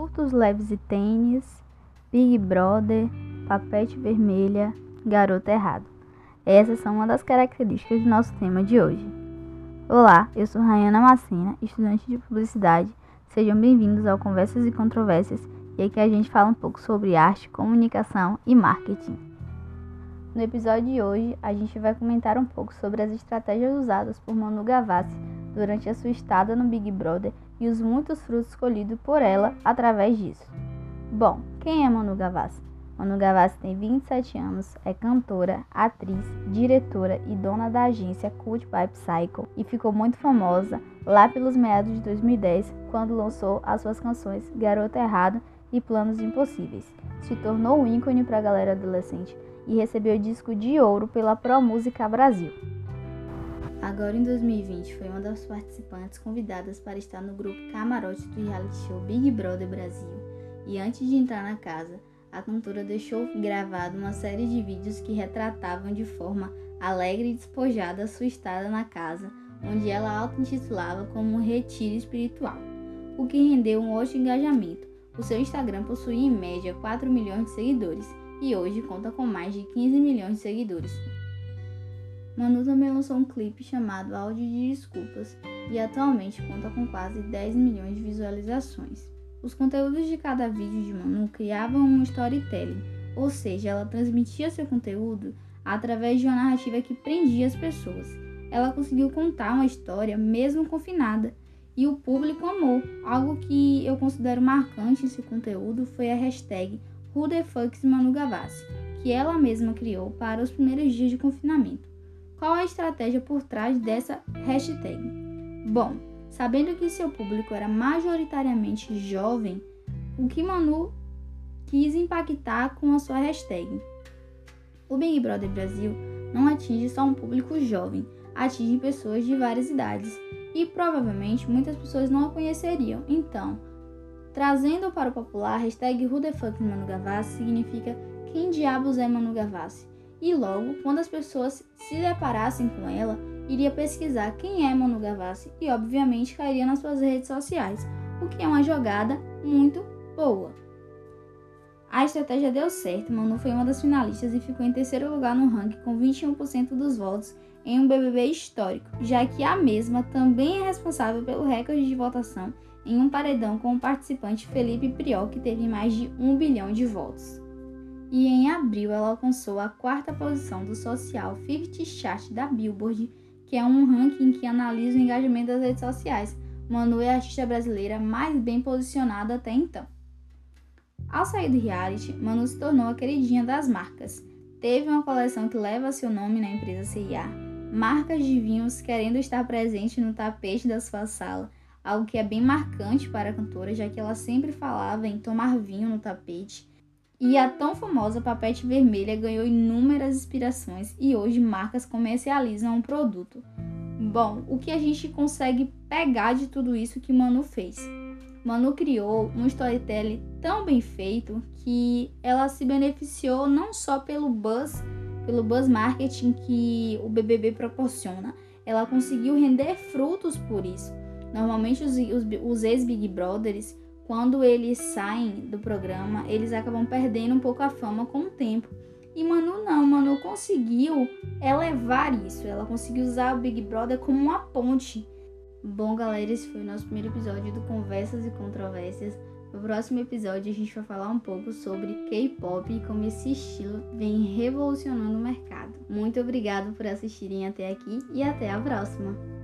Frutos Leves e Tênis, Big Brother, Papete Vermelha, Garoto Errado. Essas são uma das características do nosso tema de hoje. Olá, eu sou Rayana Macena, estudante de publicidade. Sejam bem-vindos ao Conversas e Controvérsias e aqui a gente fala um pouco sobre arte, comunicação e marketing. No episódio de hoje, a gente vai comentar um pouco sobre as estratégias usadas por Manu Gavassi durante a sua estada no Big Brother e os muitos frutos colhidos por ela através disso. Bom, quem é Manu Gavassi? Manu Gavassi tem 27 anos, é cantora, atriz, diretora e dona da agência Cult by Psycho e ficou muito famosa lá pelos meados de 2010, quando lançou as suas canções Garota Errado e Planos Impossíveis. Se tornou um ícone para a galera adolescente e recebeu disco de ouro pela Pro Música Brasil. Agora em 2020 foi uma das participantes convidadas para estar no grupo Camarote do reality show Big Brother Brasil. E antes de entrar na casa, a cantora deixou gravado uma série de vídeos que retratavam de forma alegre e despojada sua estada na casa, onde ela auto-intitulava como um retiro espiritual, o que rendeu um ótimo engajamento. O seu Instagram possuía em média 4 milhões de seguidores e hoje conta com mais de 15 milhões de seguidores. Manu também lançou um clipe chamado Áudio de Desculpas e atualmente conta com quase 10 milhões de visualizações. Os conteúdos de cada vídeo de Manu criavam um storytelling, ou seja, ela transmitia seu conteúdo através de uma narrativa que prendia as pessoas. Ela conseguiu contar uma história mesmo confinada e o público amou. Algo que eu considero marcante em seu conteúdo foi a hashtag WhoTheFucksManuGavassi, que ela mesma criou para os primeiros dias de confinamento. Qual a estratégia por trás dessa hashtag? Bom, sabendo que seu público era majoritariamente jovem, o que Manu quis impactar com a sua hashtag? O Big Brother Brasil não atinge só um público jovem, atinge pessoas de várias idades e provavelmente muitas pessoas não a conheceriam. Então, trazendo para o popular, hashtag Manu Gavassi significa quem diabos é Manu Gavassi? E logo, quando as pessoas se deparassem com ela, iria pesquisar quem é Manu Gavassi e obviamente cairia nas suas redes sociais, o que é uma jogada muito boa. A estratégia deu certo, Manu foi uma das finalistas e ficou em terceiro lugar no ranking com 21% dos votos em um BBB histórico, já que a mesma também é responsável pelo recorde de votação em um paredão com o participante Felipe Priol, que teve mais de 1 bilhão de votos e em abril ela alcançou a quarta posição do Social 50 Chart da Billboard, que é um ranking que analisa o engajamento das redes sociais. Manu é a artista brasileira mais bem posicionada até então. Ao sair do reality, Manu se tornou a queridinha das marcas. Teve uma coleção que leva seu nome na empresa CIA, marcas de vinhos querendo estar presente no tapete da sua sala, algo que é bem marcante para a cantora, já que ela sempre falava em tomar vinho no tapete e a tão famosa papete vermelha ganhou inúmeras inspirações e hoje marcas comercializam um produto. Bom, o que a gente consegue pegar de tudo isso que Manu fez? Manu criou um storytelling tão bem feito que ela se beneficiou não só pelo buzz, pelo buzz marketing que o BBB proporciona, ela conseguiu render frutos por isso. Normalmente os, os, os ex-Big Brothers quando eles saem do programa, eles acabam perdendo um pouco a fama com o tempo. E Manu não, Manu conseguiu elevar isso, ela conseguiu usar o Big Brother como uma ponte. Bom, galera, esse foi o nosso primeiro episódio do Conversas e Controvérsias. No próximo episódio a gente vai falar um pouco sobre K-pop e como esse estilo vem revolucionando o mercado. Muito obrigado por assistirem até aqui e até a próxima!